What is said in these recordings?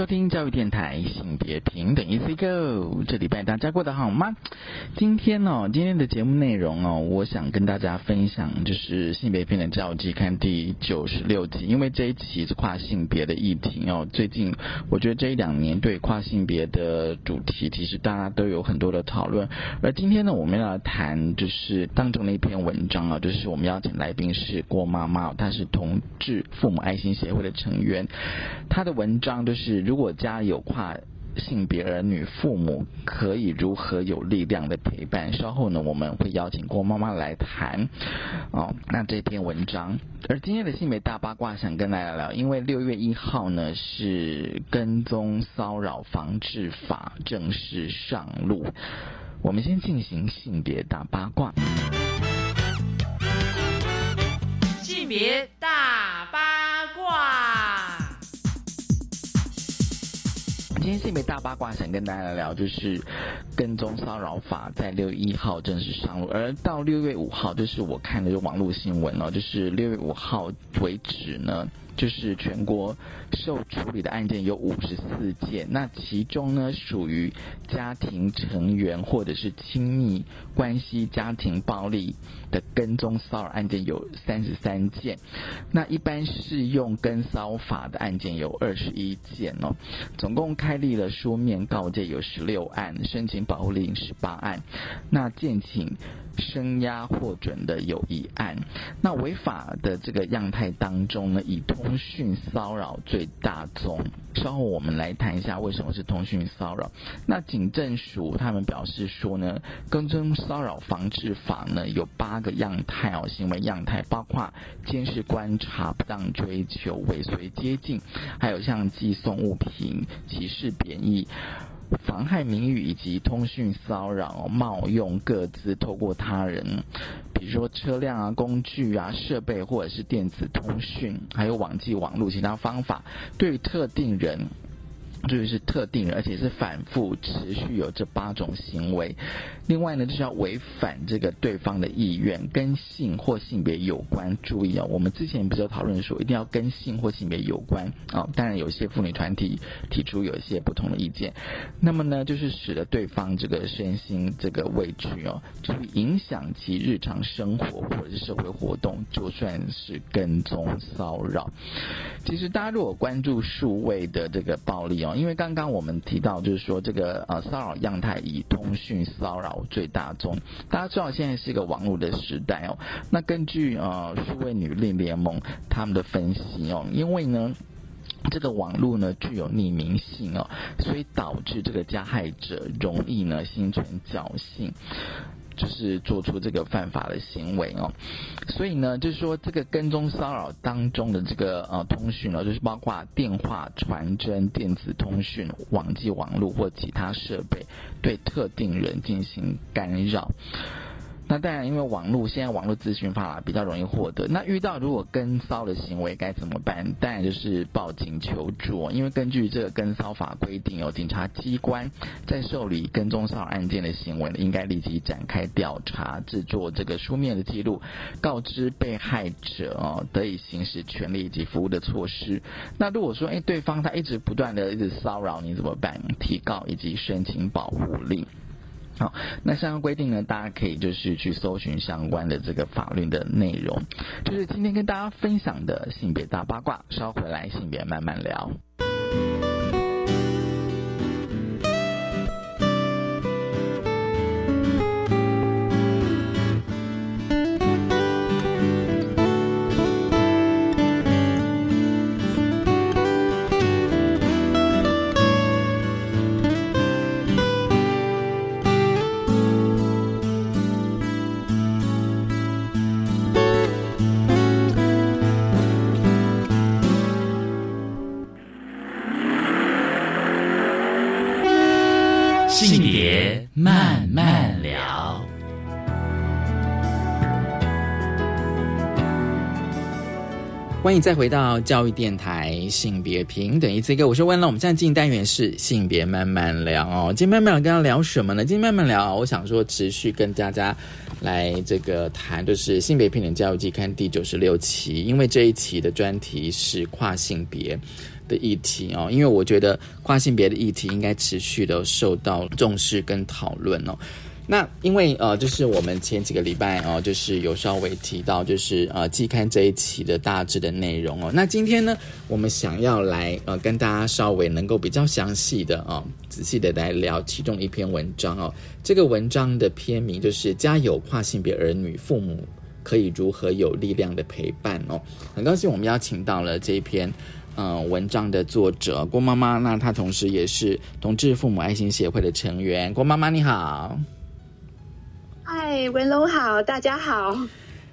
收听教育电台性别平等 E C Go，这礼拜大家过得好吗？今天呢，今天的节目内容哦，我想跟大家分享就是性别平等教育季刊第九十六集，因为这一期是跨性别的议题哦。最近我觉得这一两年对跨性别的主题，其实大家都有很多的讨论。而今天呢，我们要谈就是当中的一篇文章啊，就是我们邀请来宾是郭妈妈，她是同志父母爱心协会的成员，她的文章就是。如果家有跨性别儿女，父母可以如何有力量的陪伴？稍后呢，我们会邀请郭妈妈来谈哦。那这篇文章，而今天的性别大八卦，想跟大家聊，因为六月一号呢是跟踪骚扰防治法正式上路，我们先进行性别大八卦。性别大今天是一枚大八卦，想跟大家聊，就是跟踪骚扰法在六月一号正式上路，而到六月五号，就是我看的就网络新闻哦，就是六月五号为止呢。就是全国受处理的案件有五十四件，那其中呢属于家庭成员或者是亲密关系家庭暴力的跟踪骚扰案件有三十三件，那一般适用跟骚法的案件有二十一件哦，总共开立了书面告诫有十六案，申请保护令十八案，那建请。声押获准的有一案，那违法的这个样态当中呢，以通讯骚扰最大宗。稍后我们来谈一下为什么是通讯骚扰。那警政署他们表示说呢，跟踪骚扰防治法呢有八个样态哦，行为样态包括监视、观察、不当追求、尾随、接近，还有像寄送物品、歧视、贬义。妨害名誉以及通讯骚扰、冒用各自透过他人，比如说车辆啊、工具啊、设备或者是电子通讯，还有网际网络其他方法，对特定人。就是特定人，而且是反复持续有这八种行为。另外呢，就是要违反这个对方的意愿，跟性或性别有关。注意哦，我们之前不是有讨论说，一定要跟性或性别有关啊。当然，有些妇女团体提出有一些不同的意见。那么呢，就是使得对方这个身心这个畏惧哦，就影响其日常生活或者是社会活动，就算是跟踪骚扰。其实大家如果关注数位的这个暴力哦。因为刚刚我们提到，就是说这个呃骚扰样态以通讯骚扰最大宗。大家知道现在是一个网络的时代哦。那根据呃数位女力联盟他们的分析哦，因为呢这个网络呢具有匿名性哦，所以导致这个加害者容易呢心存侥幸。就是做出这个犯法的行为哦，所以呢，就是说这个跟踪骚扰当中的这个呃通讯呢，就是包括电话、传真、电子通讯、网际网络或其他设备对特定人进行干扰。那当然，因为网络现在网络资讯发达，比较容易获得。那遇到如果跟骚的行为该怎么办？当然就是报警求助。因为根据这个跟骚法规定，有警察机关在受理跟踪骚扰案件的行为呢，应该立即展开调查，制作这个书面的记录，告知被害者哦，得以行使权利以及服务的措施。那如果说哎，对方他一直不断的一直骚扰你怎么办？提告以及申请保护令。好，那相关规定呢？大家可以就是去搜寻相关的这个法律的内容，就是今天跟大家分享的性别大八卦，稍回来性别慢慢聊。欢迎再回到教育电台性别平等一次一个，我是温乐。我们现在进行单元是性别慢慢聊哦。今天慢慢聊跟大家聊什么呢？今天慢慢聊，我想说持续跟大家来这个谈，就是性别平等教育季刊第九十六期，因为这一期的专题是跨性别的议题哦。因为我觉得跨性别的议题应该持续的受到重视跟讨论哦。那因为呃，就是我们前几个礼拜哦，就是有稍微提到，就是呃季刊这一期的大致的内容哦。那今天呢，我们想要来呃跟大家稍微能够比较详细的啊、仔细的来聊其中一篇文章哦。这个文章的篇名就是“家有跨性别儿女，父母可以如何有力量的陪伴”哦。很高兴我们邀请到了这一篇。呃，文章的作者郭妈妈，那她同时也是同志父母爱心协会的成员。郭妈妈你好。嗨，文龙好，大家好。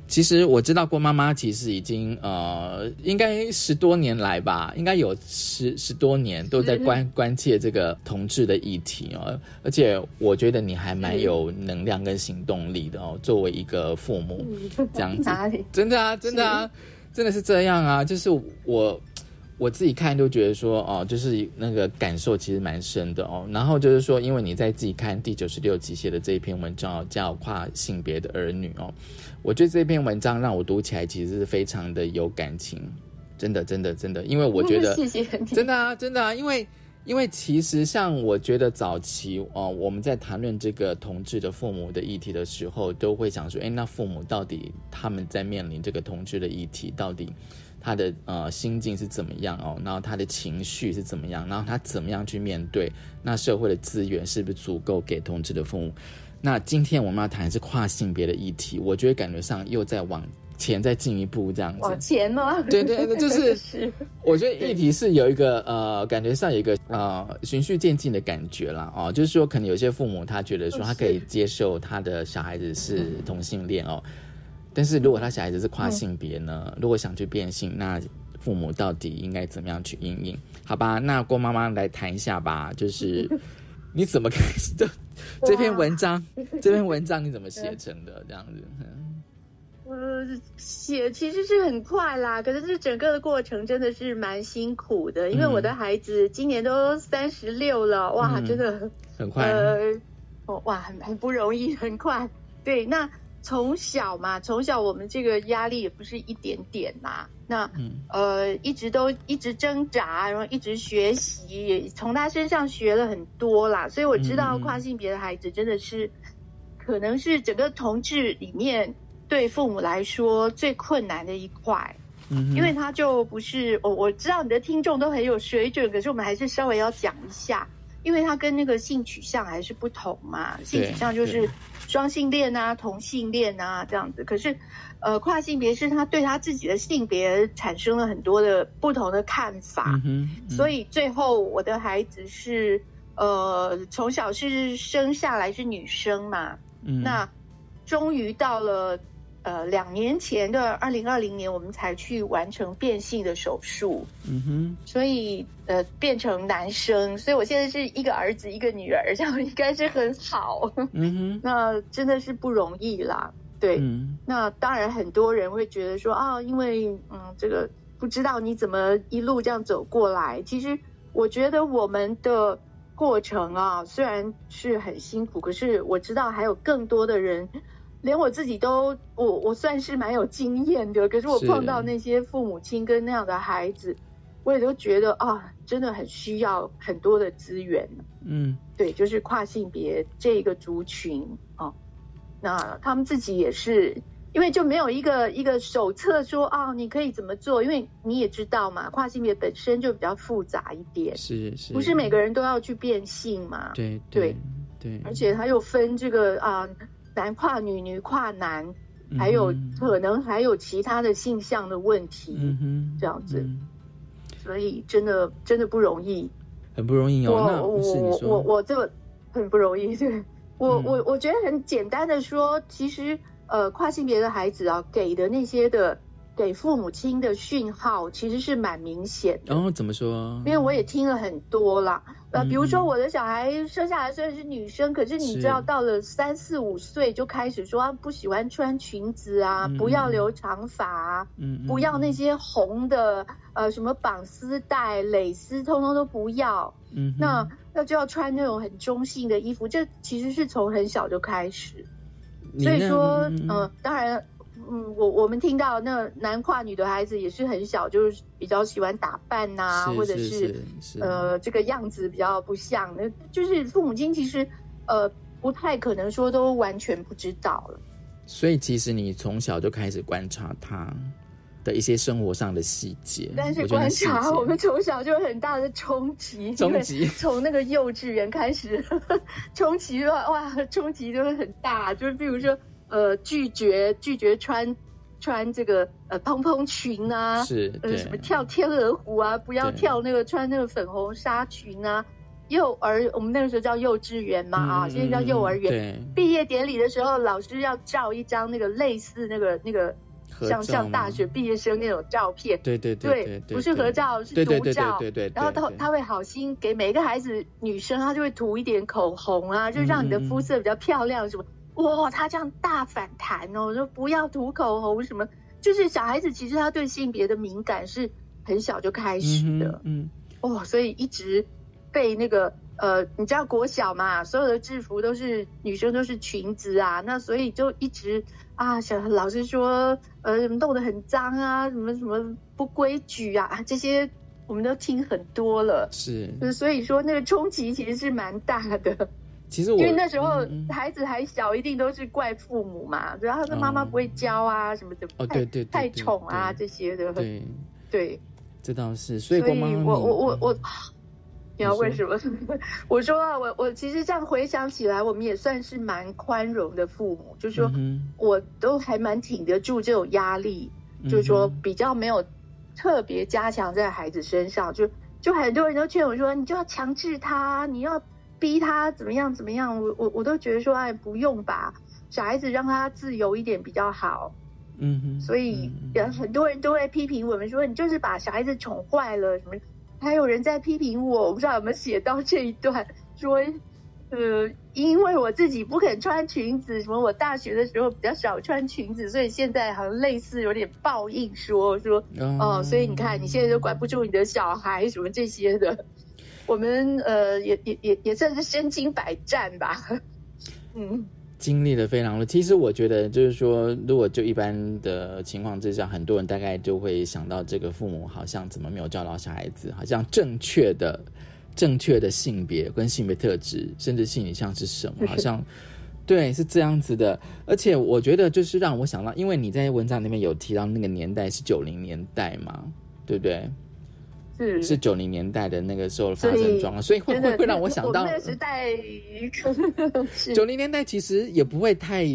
其实我知道郭妈妈其实已经呃，应该十多年来吧，应该有十十多年都在关关切这个同志的议题哦。而且我觉得你还蛮有能量跟行动力的哦。作为一个父母，这样子？真的啊，真的啊，真的是这样啊。就是我我自己看都觉得说哦，就是那个感受其实蛮深的哦。然后就是说，因为你在自己看第九十六集写的这一篇文章哦，叫《跨性别的儿女》哦，我觉得这篇文章让我读起来其实是非常的有感情，真的，真的，真的，因为我觉得谢谢真的啊，真的啊，因为因为其实像我觉得早期哦、我们在谈论这个同志的父母的议题的时候，都会想说，哎，那父母到底他们在面临这个同志的议题，到底他的呃心境是怎么样哦？然后他的情绪是怎么样？然后他怎么样去面对？那社会的资源是不是足够给同志的父母？那今天我们要谈是跨性别的议题，我觉得感觉上又在往前再进一步这样子。往前吗？对对对，就是是我觉得议题是有一个呃，感觉上有一个呃循序渐进的感觉啦。哦，就是说可能有些父母他觉得说他可以接受他的小孩子是同性恋哦，但是如果他小孩子是跨性别呢，如果想去变性，那父母到底应该怎么样去应应？好吧，那郭妈妈来谈一下吧，就是 你怎么开始的 这篇文章？这篇文章你怎么写成的？这样子，嗯呃，写其实是很快啦，可是这整个的过程真的是蛮辛苦的，因为我的孩子今年都三十六了，哇，嗯真的很快，呃，哦，哇，很很不容易，很快。对，那从小嘛，从小我们这个压力也不是一点点啦。那嗯呃，一直都一直挣扎，然后一直学习，也从他身上学了很多啦。所以我知道嗯跨性别的孩子真的是，可能是整个同志里面对父母来说最困难的一块。嗯，因为他就不是我我知道你的听众都很有水准，可是我们还是稍微要讲一下，因为他跟那个性取向还是不同嘛，性取向就是双性恋啊、同性恋啊这样子，可是呃跨性别是他对他自己的性别产生了很多的不同的看法，嗯，嗯。所以最后我的孩子是呃从小是生下来是女生嘛，嗯。那终于到了呃两年前的二零二零年，我们才去完成变性的手术，嗯哼。所以呃变成男生，所以我现在是一个儿子一个女儿，这样应该是很好。嗯哼 那真的是不容易啦，对。嗯那当然很多人会觉得说啊，因为嗯这个不知道你怎么一路这样走过来。其实我觉得我们的过程啊，虽然是很辛苦，可是我知道还有更多的人。连我自己都，我我算是蛮有经验的，可是我碰到那些父母亲跟那样的孩子，我也都觉得啊，真的很需要很多的资源。嗯。对，就是跨性别这个族群哦，那他们自己也是，因为就没有一个一个手册说哦，你可以怎么做，因为你也知道嘛，跨性别本身就比较复杂一点，是是，不是每个人都要去变性嘛，对对对，而且他又分这个啊、男跨女、女跨男，嗯还有哼可能还有其他的性向的问题，嗯哼这样子嗯所以真的真的不容易。很不容易哦。那我是你我我，我这个很不容易，对我、嗯我我觉得很简单的说，其实呃跨性别的孩子啊给的那些的给父母亲的讯号其实是蛮明显的。然后怎么说？因为我也听了很多啦，呃，嗯比如说我的小孩生下来虽然是女生，可是你知道到了三四五岁就开始说、啊、不喜欢穿裙子啊，嗯不要留长发啊，嗯，嗯不要那，些红的呃什么绑丝带、蕾丝，通通都不要。嗯，那那就要穿那种很中性的衣服，这其实是从很小就开始。所以说，嗯当然，嗯，我我们听到那男跨女的孩子也是很小，就是比较喜欢打扮呐、是或者是呃这个样子比较不像，那就是父母亲其实呃不太可能说都完全不知道了。所以其实你从小就开始观察他的一些生活上的细节，但是观察我们从小就有很大的冲击，冲击 从那个幼稚园开始，冲击哇哇，冲击就会很大。就是比如说呃拒绝拒绝穿穿这个呃蓬蓬裙啊，是呃什么跳天鹅湖啊，不要跳那个穿那个粉红纱裙啊。幼儿我们那个时候叫幼稚园嘛啊，嗯现在叫幼儿园。毕业典礼的时候，老师要照一张那个类似那个那个像像大学毕业生那种照片。对对对对，不是合照，是对对对独照。对对对，然后他他会好心给每个孩子女生，她就会涂一点口红啊，就让你的嗯肤色比较漂亮什么。哇，他这样大反弹哦，说不要涂口红什么，就是小孩子其实他对性别的敏感是很小就开始的。嗯哦，所以一直被那个呃，你知道国小嘛，所有的制服都是女生都是裙子啊，那所以就一直啊，小老师说呃弄得很脏啊，什么什么不规矩啊，这些我们都听很多了。是，呃所以说那个冲击其实是蛮大的，其实我因为那时候孩子还小，一定都是怪父母嘛，然后他说妈妈不会教啊，什么的，哦太对对对太宠啊这些的，对，对，这倒是，所以所以我我我我，你要你说问什么？我说啊，我我其实这样回想起来，我们也算是蛮宽容的父母，就是说嗯我都还蛮挺得住这种压力，哼。就是说比较没有特别加强在孩子身上，就就很多人都劝我说，你就要强制他，你要逼他怎么样怎么样，我我我都觉得说，哎，不用吧，小孩子让他自由一点比较好。嗯哼，所以很多人都会批评我们说，你就是把小孩子宠坏了什么。还有人在批评我，我不知道有没有写到这一段，说，呃，因为我自己不肯穿裙子，什么我大学的时候比较少穿裙子，所以现在好像类似有点报应说说，哦、所以你看你现在都管不住你的小孩什么这些的，我们呃也也也也算是身经百战吧，嗯。经历了非常多。其实我觉得，就是说，如果就一般的情况之下，很多人大概就会想到，这个父母好像怎么没有教导小孩子，好像正确的、正确的性别跟性别特质，甚至性取向是什么，好像对是这样子的。而且我觉得，就是让我想到，因为你在文章里面有提到那个年代是九零年代嘛，对不对？是是九零年代的那个时候发生状况，所以会真的会会让我想到那个时代是 九零年代其实也不会太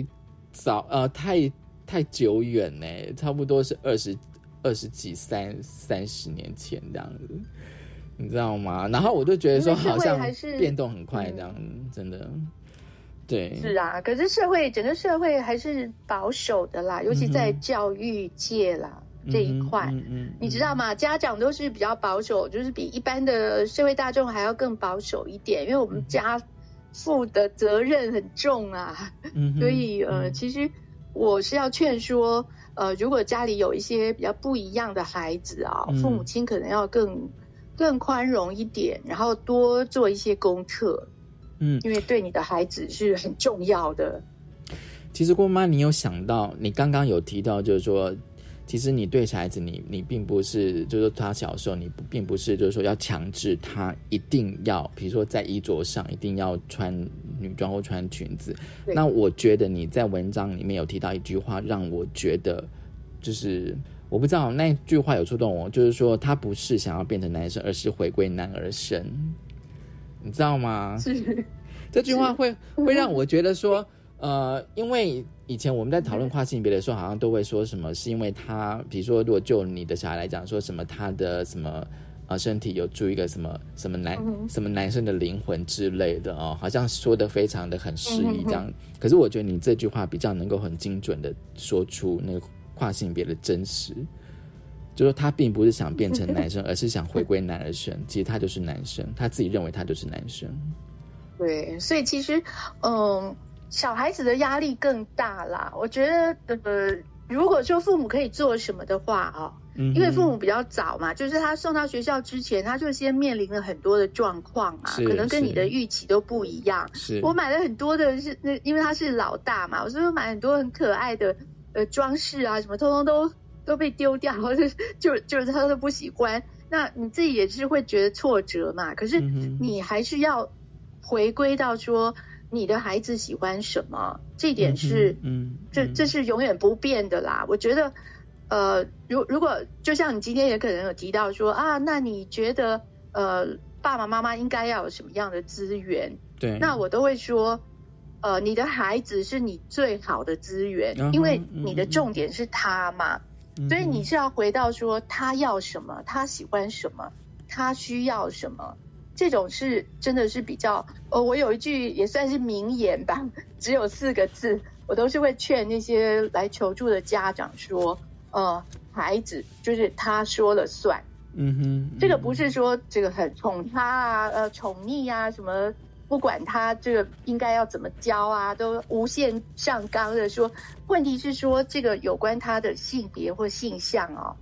早，呃，太太久远呢，差不多是二十二十几三三十年前这样子，你知道吗？然后我就觉得说，好像变动很快，嗯这样、真的，对，是啊，可是社会整个社会还是保守的啦，尤其在教育界啦、这一块。嗯嗯你知道吗？家长都是比较保守，就是比一般的社会大众还要更保守一点，因为我们家父的责任很重啊。嗯所以呃，嗯其实我是要劝说，呃，如果家里有一些比较不一样的孩子啊，嗯父母亲可能要更更宽容一点，然后多做一些功课，嗯，因为对你的孩子是很重要的。其实郭妈，你有想到，你刚刚有提到，就是说，其实你对小孩子你，你并不是，就是说他小时候，你不并不是，就是说要强制他一定要，比如说在衣着上一定要穿女装或穿裙子。那我觉得你在文章里面有提到一句话，让我觉得就是。我不知道那句话有触动我，就是说他不是想要变成男生，而是回归男儿身，你知道吗？是，这句话会 会让我觉得说，呃，因为以前我们在讨论跨性别的时候，好像都会说什么，是因为他，比如说，如果就你的小孩来讲，说什么他的什么啊身体有住一个什么什么男、嗯什么男生的灵魂之类的哦，好像说的非常的很适宜嗯这样。可是我觉得你这句话比较能够很精准的说出那个。跨性别的真实，就是他并不是想变成男生，而是想回归男儿身。其实他就是男生，他自己认为他就是男生。对，所以其实，嗯，小孩子的压力更大啦。我觉得，呃，如果说父母可以做什么的话啊。因为父母比较早嘛，就是他送到学校之前，他就先面临了很多的状况嘛，可能跟你的预期都不一样。是我买了很多的是那，因为他是老大嘛，我是不是买很多很可爱的呃装饰啊，什么通通都都被丢掉，或 者就就是他都不喜欢。那你自己也是会觉得挫折嘛？可是你还是要回归到说你的孩子喜欢什么，这点是嗯，这这是永远不变的啦。我觉得。呃，如如果就像你今天也可能有提到说啊，那你觉得呃爸爸妈妈应该要有什么样的资源？对，那我都会说，呃，你的孩子是你最好的资源，因为你的重点是他嘛，所以你是要回到说他要什么，他喜欢什么，他需要什么，这种是真的是比较，呃，我有一句也算是名言吧，只有四个字，我都是会劝那些来求助的家长说。呃，孩子就是他说了算，嗯哼，这个不是说这个很宠他啊，呃，宠溺啊，什么不管他这个应该要怎么教啊，都无限上纲的说。问题是说这个有关他的性别或性向哦，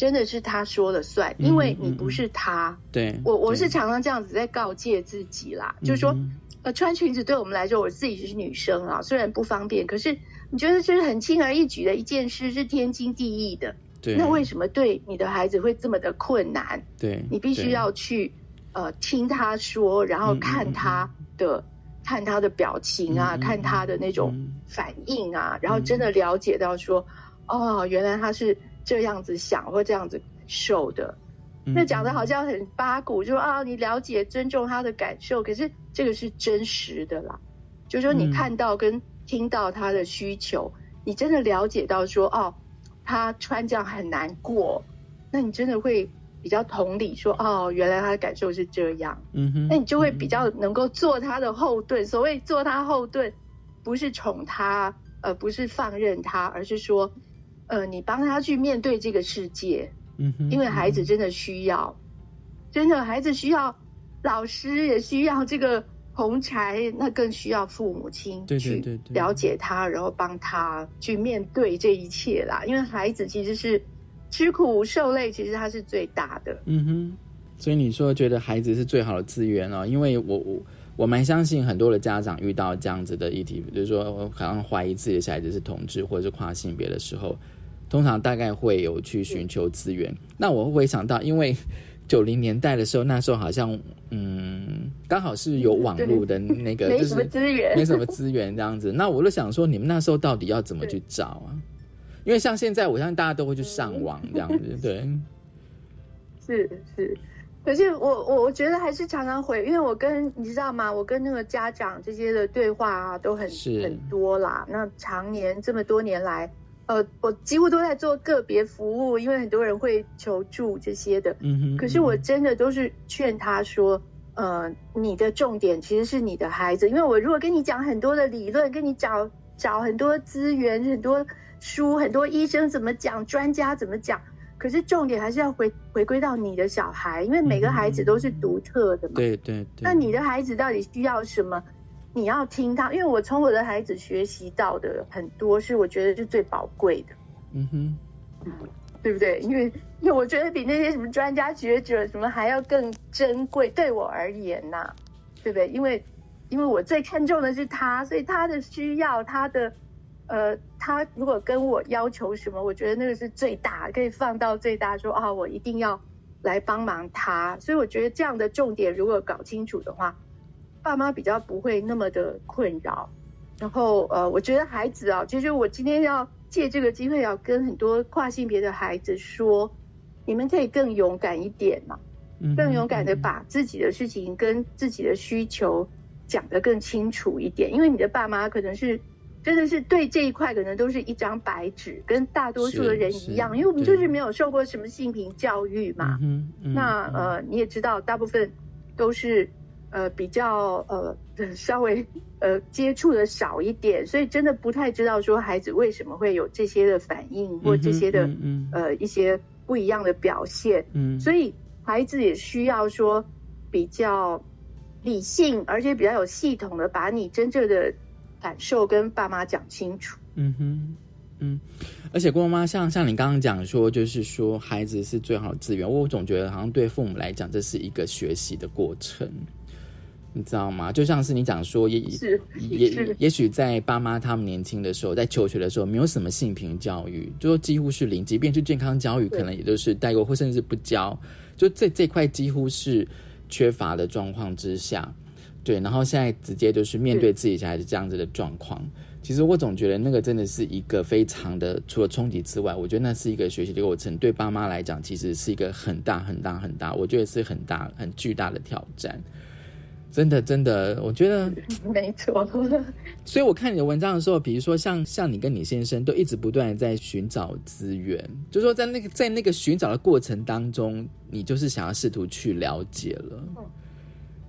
真的是他说了算，因为你不是他。对，我我是常常这样子在告诫自己啦，就是说，呃，穿裙子对我们来说，我自己是女生啊，虽然不方便，可是。你觉得这是很轻而易举的一件事，是天经地义的。对。那为什么对你的孩子会这么的困难？对。你必须要去呃听他说，然后看他的看他的表情啊，看他的那种反应啊，然后真的了解到说，哦，原来他是这样子想或这样子受的。那讲的好像很八股，就说啊，你了解尊重他的感受，可是这个是真实的啦。就说你看到跟。听到他的需求，你真的了解到说哦，他穿这样很难过，那你真的会比较同理说哦，原来他的感受是这样，嗯哼，那你就会比较能够做他的后盾。所谓做他后盾，不是宠他，呃，不是放任他，而是说，呃，你帮他去面对这个世界，嗯哼，因为孩子真的需要，真的孩子需要老师，也需要这个。红柴那更需要父母亲去了解他，然后帮他去面对这一切啦。因为孩子其实是吃苦受累，其实他是最大的。嗯哼，所以你说觉得孩子是最好的资源哦？因为我我我蛮相信很多的家长遇到这样子的议题，比如说好像怀疑自己的小孩子是同志或者是跨性别的时候，通常大概会有去寻求资源。那我会想到，因为。九零年代的时候，那时候好像嗯，刚好是有网络的那个，没什么资源，没什么资源这样子。那我就想说，你们那时候到底要怎么去找啊？因为像现在，我相信大家都会去上网这样子，对。是是，可是我我我觉得还是常常会，因为我跟你知道吗？我跟那个家长这些的对话啊，都很很多啦。那常年这么多年来。呃，我几乎都在做个别服务，因为很多人会求助这些的。嗯哼。可是我真的都是劝他说，呃，你的重点其实是你的孩子，因为我如果跟你讲很多的理论，跟你找找很多资源、很多书、很多医生怎么讲、专家怎么讲，可是重点还是要回回归到你的小孩，因为每个孩子都是独特的嘛。对对对。那你的孩子到底需要什么？你要听他，因为我从我的孩子学习到的很多，是我觉得是最宝贵的。嗯哼，对不对？因为因为我觉得比那些什么专家学者什么还要更珍贵，对我而言呐，对不对？因为因为我最看重的是他，所以他的需要，他的呃，他如果跟我要求什么，我觉得那个是最大，可以放到最大，说啊，我一定要来帮忙他。所以我觉得这样的重点如果搞清楚的话。爸妈比较不会那么的困扰，然后呃，我觉得孩子啊，其实我今天要借这个机会要跟很多跨性别的孩子说，你们可以更勇敢一点嘛，更勇敢的把自己的事情跟自己的需求讲得更清楚一点，因为你的爸妈可能是真的是对这一块可能都是一张白纸，跟大多数的人一样，因为我们就是没有受过什么性平教育嘛，嗯那呃你也知道，大部分都是。呃比较呃稍微呃接触的少一点，所以真的不太知道说孩子为什么会有这些的反应或这些的、嗯呃一些不一样的表现。嗯，所以孩子也需要说比较理性，而且比较有系统的把你真正的感受跟爸妈讲清楚。嗯哼，嗯，而且郭妈妈像像你刚刚讲说，就是说孩子是最好的资源，我总觉得好像对父母来讲，这是一个学习的过程。你知道吗？就像是你讲说，也是也也许在爸妈他们年轻的时候，在求学的时候，没有什么性平教育，就几乎是零，即便是健康教育，可能也都是带过，或甚至不教，就这这块几乎是缺乏的状况之下，对，然后现在直接就是面对自己小孩子这样子的状况。其实我总觉得那个真的是一个非常的，除了冲击之外，我觉得那是一个学习的过程。对爸妈来讲，其实是一个很大很大很大，我觉得是很大很巨大的挑战。真的，真的，我觉得 没错。所以我看你的文章的时候，比如说像像你跟你先生都一直不断的在寻找资源，就说在那个在那个寻找的过程当中，你就是想要试图去了解了，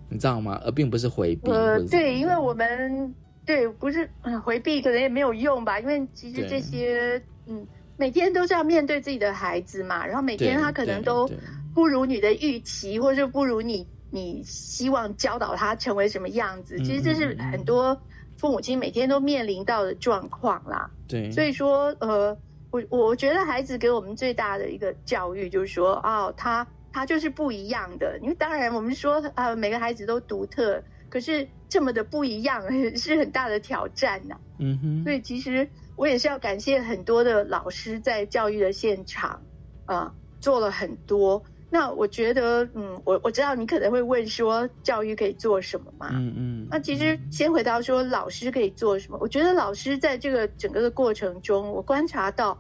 你知道吗？而并不是回避。呃，对，因为我们对不是、呃、回避，可能也没有用吧。因为其实这些嗯，每天都是要面对自己的孩子嘛，然后每天他可能都不如你的预期，或者不如你你希望教导他成为什么样子。嗯其实这是很多父母亲每天都面临到的状况啦。对，所以说，呃，我我觉得孩子给我们最大的一个教育就是说，哦，他他就是不一样的。因为当然我们说，呃，每个孩子都独特，可是这么的不一样是很大的挑战呐、嗯哼，所以其实我也是要感谢很多的老师在教育的现场，呃，做了很多。那我觉得，嗯，我我知道你可能会问说，教育可以做什么嘛？嗯嗯，那其实先回到说老师可以做什么，我觉得老师在这个整个的过程中，我观察到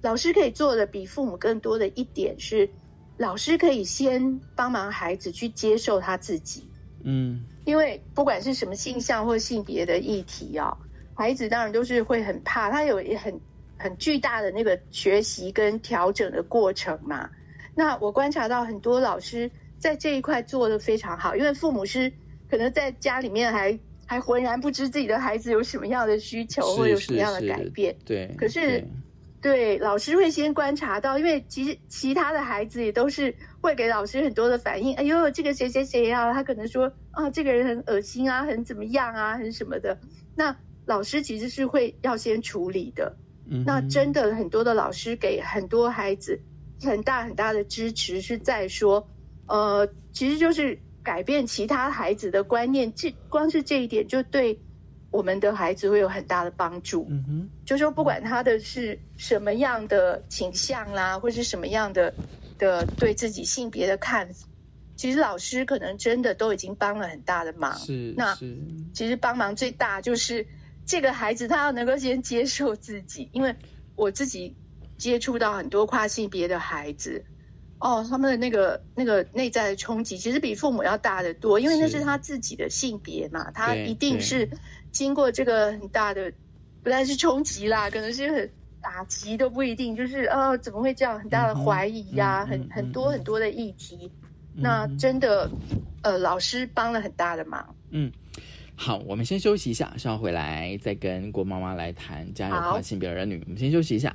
老师可以做的比父母更多的一点是，老师可以先帮忙孩子去接受他自己，嗯因为不管是什么性向或性别的议题啊、孩子当然都是会很怕，他有也很很巨大的那个学习跟调整的过程嘛。那我观察到很多老师在这一块做的非常好，因为父母是可能在家里面还还浑然不知自己的孩子有什么样的需求或有什么样的改变。对，可是对对，老师会先观察到，因为其实其他的孩子也都是会给老师很多的反应。哎呦，这个谁谁谁啊，他可能说啊，这个人很恶心啊，很怎么样啊，很什么的。那老师其实是会要先处理的。嗯那真的很多的老师给很多孩子很大很大的支持，是在说，呃，其实就是改变其他孩子的观念，这光是这一点就对我们的孩子会有很大的帮助。嗯哼，就说不管他的是什么样的倾向啦，或是什么样的的对自己性别的看法，其实老师可能真的都已经帮了很大的忙。是那是，其实帮忙最大就是这个孩子他要能够先接受自己，因为我自己接触到很多跨性别的孩子，哦，他们的那个那个内在的冲击其实比父母要大得多，因为那是是他自己的性别嘛，他一定是经过这个很大的，不但是冲击啦，可能是很打击都不一定，就是哦怎么会这样，很大的怀疑呀、很很多很多的议题，那嗯真的呃老师帮了很大的忙。嗯，好，我们先休息一下，稍后回来再跟郭妈妈来谈家有好跨性别儿女。我们先休息一下。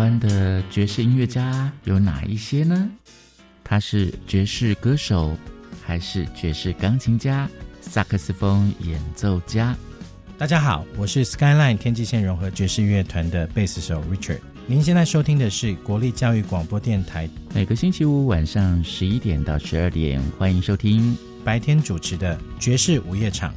欢的爵士音乐家有哪一些呢？他是爵士歌手，还是爵士钢琴家、萨克斯风演奏家？大家好，我是 Skyline 天际线融合爵士乐团的贝斯手 Richard。您现在收听的是国立教育广播电台每个星期五晚上十一点到十二点，欢迎收听。白天主持的爵士午夜场。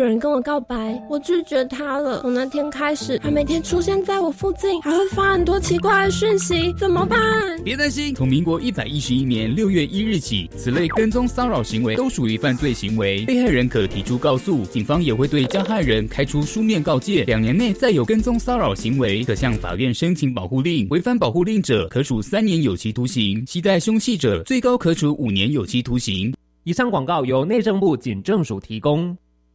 有人跟我告白，我拒绝他了。从那天开始，他每天出现在我附近，还会发很多奇怪的讯息，怎么办？别担心，从民国一百一十一年六月一日起，此类跟踪骚扰行为都属于犯罪行为，被害人可提出告诉，警方也会对加害人开出书面告诫。两年内再有跟踪骚扰行为，可向法院申请保护令，违反保护令者可处三年有期徒刑，携带凶器者最高可处五年有期徒刑。以上广告由内政部警政署提供。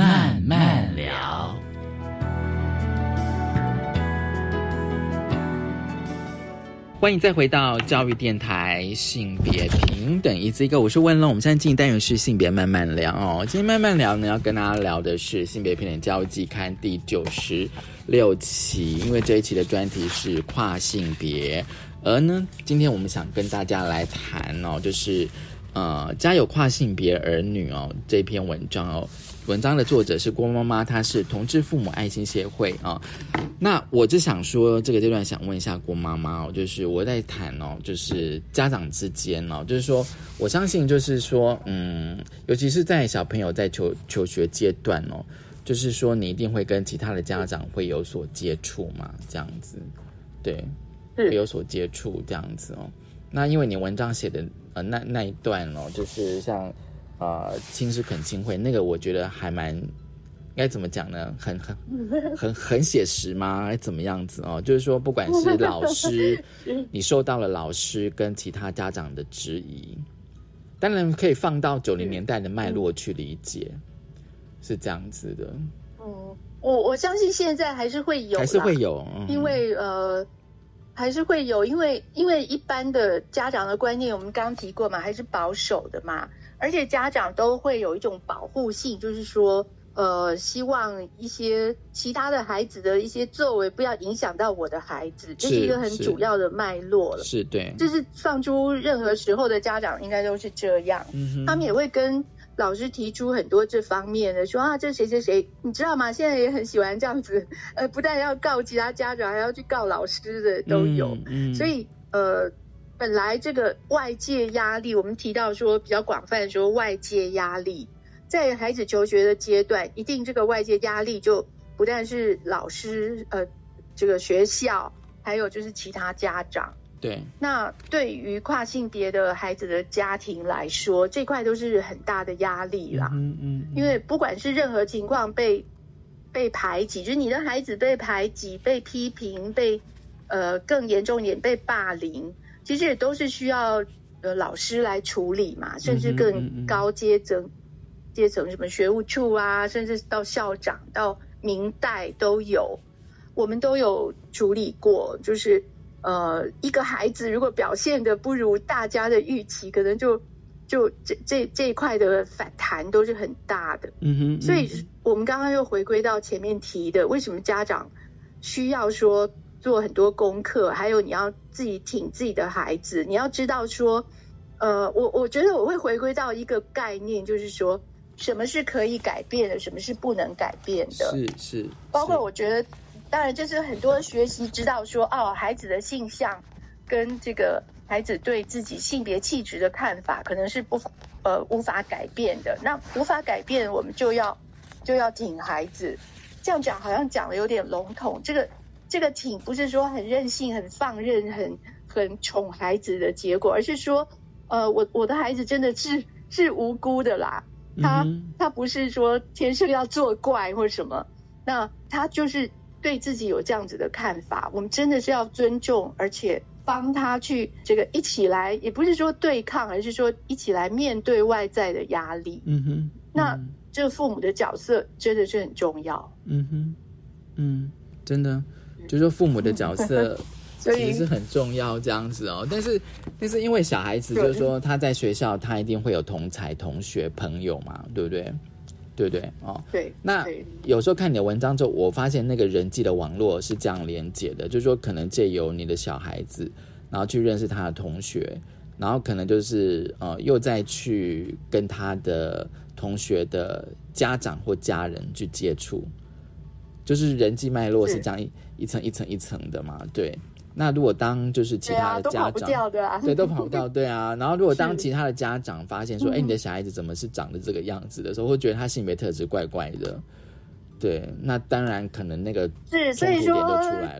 慢慢聊。欢迎再回到教育电台性别平等一字一个，我是温龙。我们现在进行单元是性别慢慢聊哦。今天慢慢聊呢，要跟大家聊的是性别平等教育季刊第九十六期，因为这一期的专题是跨性别，而呢，今天我们想跟大家来谈哦，就是呃，家有跨性别儿女哦这篇文章哦。文章的作者是郭妈妈，她是同志父母爱心协会啊。那我就想说，这个阶段想问一下郭妈妈哦，就是我在谈哦，就是家长之间哦，就是说，我相信就是说，嗯，尤其是在小朋友在求求学阶段哦，就是说你一定会跟其他的家长会有所接触嘛，这样子，对，会有所接触这样子哦。那因为你文章写的呃那那一段哦，就是像。呃，亲师恳亲会那个，我觉得还蛮该怎么讲呢？很很 很很写实吗？还怎么样子哦？就是说，不管是老师，你受到了老师跟其他家长的质疑，当然可以放到九零年代的脉络去理解，是这样子的。嗯，我我相信现在还是会有，还是会有，嗯、因为呃。还是会有，因为因为一般的家长的观念，我们刚刚提过嘛，还是保守的嘛，而且家长都会有一种保护性，就是说，呃，希望一些其他的孩子的一些作为不要影响到我的孩子，这是一个很主要的脉络了。是对，就是放出任何时候的家长应该都是这样，嗯、他们也会跟。老师提出很多这方面的，说啊，这谁谁谁，你知道吗？现在也很喜欢这样子，呃，不但要告其他家长，还要去告老师的都有。嗯，所以呃，本来这个外界压力，我们提到说比较广泛说外界压力，在孩子求学的阶段，一定这个外界压力就不但是老师，呃，这个学校，还有就是其他家长。对，那对于跨性别的孩子的家庭来说，这块都是很大的压力啦。嗯嗯，因为不管是任何情况被被排挤，就是你的孩子被排挤、被批评、被呃更严重一点被霸凌，其实也都是需要呃老师来处理嘛，甚至更高阶层阶层什么学务处啊，甚至到校长到明代都有，我们都有处理过，就是。呃，一个孩子如果表现的不如大家的预期，可能就就这这这一块的反弹都是很大的。嗯哼，所以我们刚刚又回归到前面提的，为什么家长需要说做很多功课，还有你要自己挺自己的孩子，你要知道说，呃，我我觉得我会回归到一个概念，就是说什么是可以改变的，什么是不能改变的。是是，包括我觉得，当然就是很多学习知道说，哦，孩子的性向跟这个孩子对自己性别气质的看法，可能是不呃无法改变的。那无法改变，我们就要就要挺孩子。这样讲好像讲的有点笼统，这个这个挺不是说很任性、很放任、很很宠孩子的结果，而是说，呃，我我的孩子真的是是无辜的啦，他、嗯他不是说天生要作怪或什么，那他就是对自己有这样子的看法，我们真的是要尊重，而且帮他去这个一起来，也不是说对抗，而是说一起来面对外在的压力。嗯哼，那这个父母的角色真的是很重要，嗯哼，嗯，真的，就说父母的角色 其实是很重要这样子哦。但是，但是因为小孩子就是说他在学校他一定会有同才、同学、朋友嘛，对不对？对不对？哦，对，那对有时候看你的文章之后，我发现那个人际的网络是这样连接的，就是说可能借由你的小孩子，然后去认识他的同学，然后可能就是呃又再去跟他的同学的家长或家人去接触，就是人际脉络是是这样一一层一层一层的嘛。对，那如果当就是其对啊，他的都跑不家长，掉的啊，对，都跑不掉，对啊。然后如果当其他的家长发现说，哎、嗯你的小孩子怎么是长得这个样子的时候，会觉得他性别特质怪怪的。对，那当然可能那个是，所以说。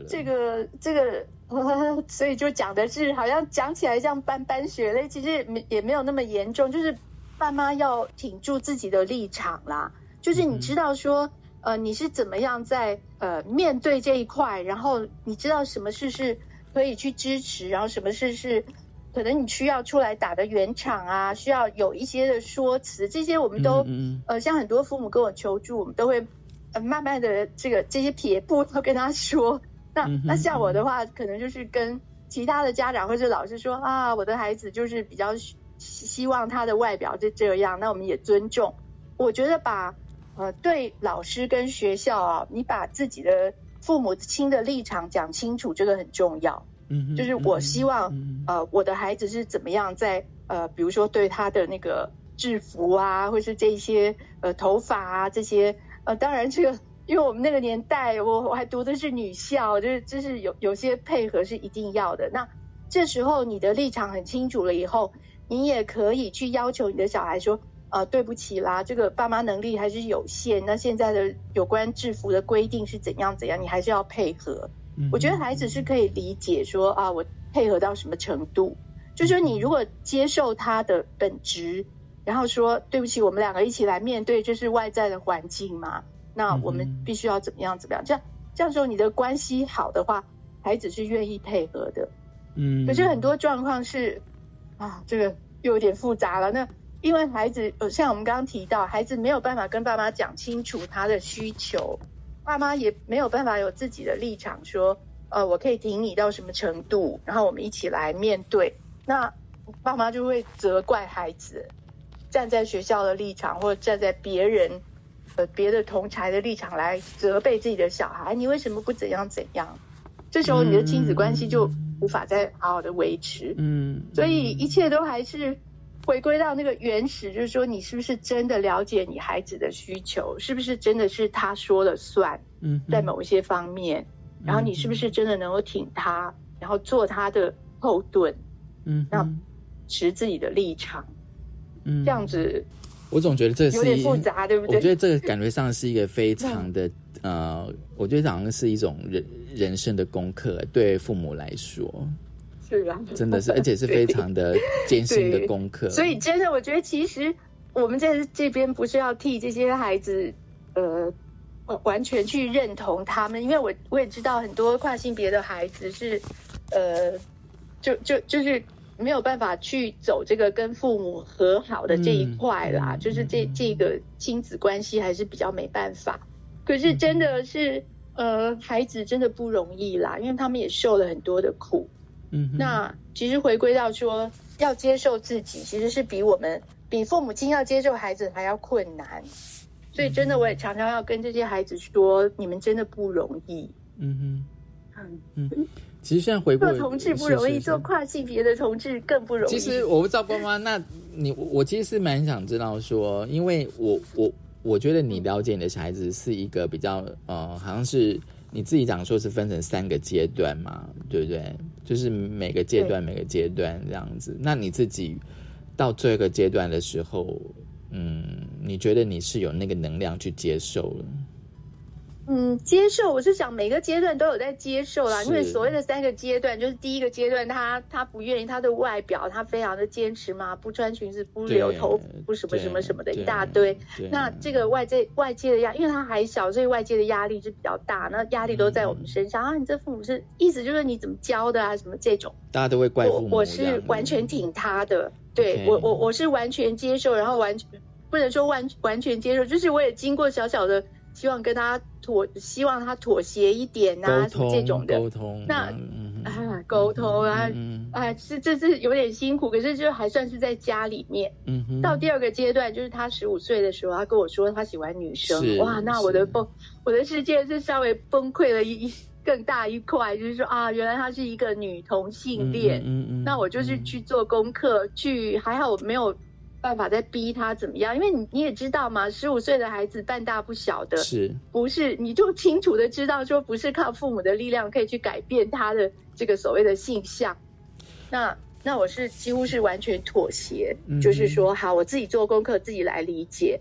这个这个、呃，所以就讲的是好像讲起来像斑斑血泪，其实也没也没有那么严重，就是爸妈要挺住自己的立场啦，就是你知道说。呃，你是怎么样在呃面对这一块，然后你知道什么事是可以去支持，然后什么事是可能你需要出来打的圆场啊，需要有一些的说辞，这些我们都、嗯嗯呃，像很多父母跟我求助，我们都会呃慢慢的这个这些撇步都跟他说。那、那像我的话，可能就是跟其他的家长或者老师说啊，我的孩子就是比较希希望他的外表是这样，那我们也尊重。我觉得把呃对老师跟学校啊，你把自己的父母亲的立场讲清楚，这个很重要。嗯哼，就是我希望嗯呃，我的孩子是怎么样在呃，比如说对他的那个制服啊，或是这些呃头发啊这些呃，当然这个因为我们那个年代，我我还读的是女校，就是就是有有些配合是一定要的。那这时候你的立场很清楚了以后，你也可以去要求你的小孩说。呃，对不起啦，这个爸妈能力还是有限。那现在的有关制服的规定是怎样怎样，你还是要配合。嗯我觉得孩子是可以理解说啊，我配合到什么程度，就说你如果接受他的本质，然后说对不起，我们两个一起来面对，这是外在的环境嘛，那我们必须要怎么样怎么样，这样这样时候你的关系好的话，孩子是愿意配合的。嗯，可是很多状况是啊，这个又有点复杂了。那因为孩子，呃，像我们刚刚提到，孩子没有办法跟爸妈讲清楚他的需求，爸妈也没有办法有自己的立场，说，呃，我可以挺你到什么程度，然后我们一起来面对。那爸妈就会责怪孩子，站在学校的立场，或者站在别人，呃，别的同才的立场来责备自己的小孩，你为什么不怎样怎样？这时候你的亲子关系就无法再好好的维持。嗯，所以一切都还是回归到那个原始，就是说你是不是真的了解你孩子的需求，是不是真的是他说了算，嗯在某一些方面，然后你是不是真的能够挺他，然后做他的后盾，嗯那持自己的立场，嗯。这样子我总觉得这是有点一复杂，对不对？我觉得这个感觉上是一个非常的呃，我觉得好像是一种人人生的功课，对父母来说是啊，真的是，而且是非常的艰辛的功课。所以真的，我觉得其实我们在这边不是要替这些孩子，呃，完完全去认同他们，因为我我也知道很多跨性别的孩子是，呃，就就就是没有办法去走这个跟父母和好的这一块啦，就是这这个亲子关系还是比较没办法。可是真的是，呃，孩子真的不容易啦，因为他们也受了很多的苦。嗯哼，那其实回归到说，要接受自己，其实是比我们比父母亲要接受孩子还要困难。所以真的，我也常常要跟这些孩子说，你们真的不容易。嗯嗯哼，嗯嗯，其实现在回过做同志不容易，是是是做跨性别的同志更不容易。其实我不知道光妈，那你我其实是蛮想知道说，因为我我我觉得你了解你的小孩子是一个比较呃，好像是你自己讲说是分成三个阶段嘛，对不对？就是每个阶段每个阶段这样子。那你自己到这个阶段的时候，嗯，你觉得你是有那个能量去接受了？嗯，接受，我是想每个阶段都有在接受啦。因为所谓的三个阶段，就是第一个阶段他，他不愿意他的外表，他非常的坚持嘛，不穿裙子，不留头发，不什么什么什么的一大堆。那这个外界外界的压，因为他还小，所以外界的压力是比较大，那压力都在我们身上、啊。你这父母是意思就是你怎么教的啊，什么这种。大家都会怪我父母我是完全挺他的，对我我我是完全接受，然后完全不能说完完全接受，就是我也经过小小的希望跟他妥，希望他妥协一点啊，什么这种的。沟通，那嗯啊，沟通啊，嗯啊，是这是有点辛苦，可是就还算是在家里面。嗯哼，到第二个阶段，就是他十五岁的时候，他跟我说他喜欢女生，哇，那我的崩，我的世界是稍微崩溃了一一更大一块，就是说啊，原来他是一个女同性恋，嗯嗯那我就是去做功课，去还好我没有办法再逼他怎么样，因为你你也知道嘛，十五岁的孩子半大不小的，是。不是你就清楚的知道说不是靠父母的力量可以去改变他的这个所谓的性向，那那我是几乎是完全妥协，嗯就是说好我自己做功课自己来理解。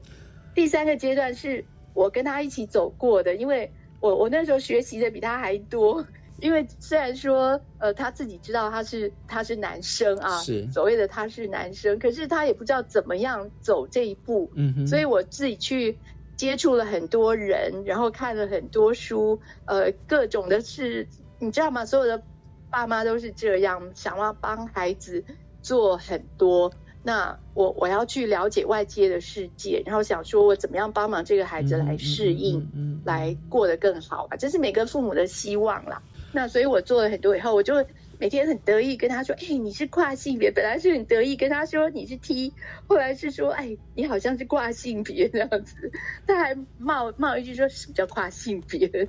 第三个阶段是我跟他一起走过的，因为我我那时候学习的比他还多。因为虽然说，呃，他自己知道他是他是男生啊，是所谓的他是男生，可是他也不知道怎么样走这一步，嗯哼，所以我自己去接触了很多人，然后看了很多书，呃，各种的是，你知道吗？所有的爸妈都是这样，想要帮孩子做很多。那我我要去了解外界的世界，然后想说我怎么样帮忙这个孩子来适应，嗯嗯来过得更好吧，这是每个父母的希望啦。那所以我做了很多以后，我就每天很得意跟他说：“哎、你是跨性别。”本来是很得意跟他说你是 T，后来是说：“哎，你好像是跨性别这样子。”他还冒冒一句说：“什么叫跨性别？”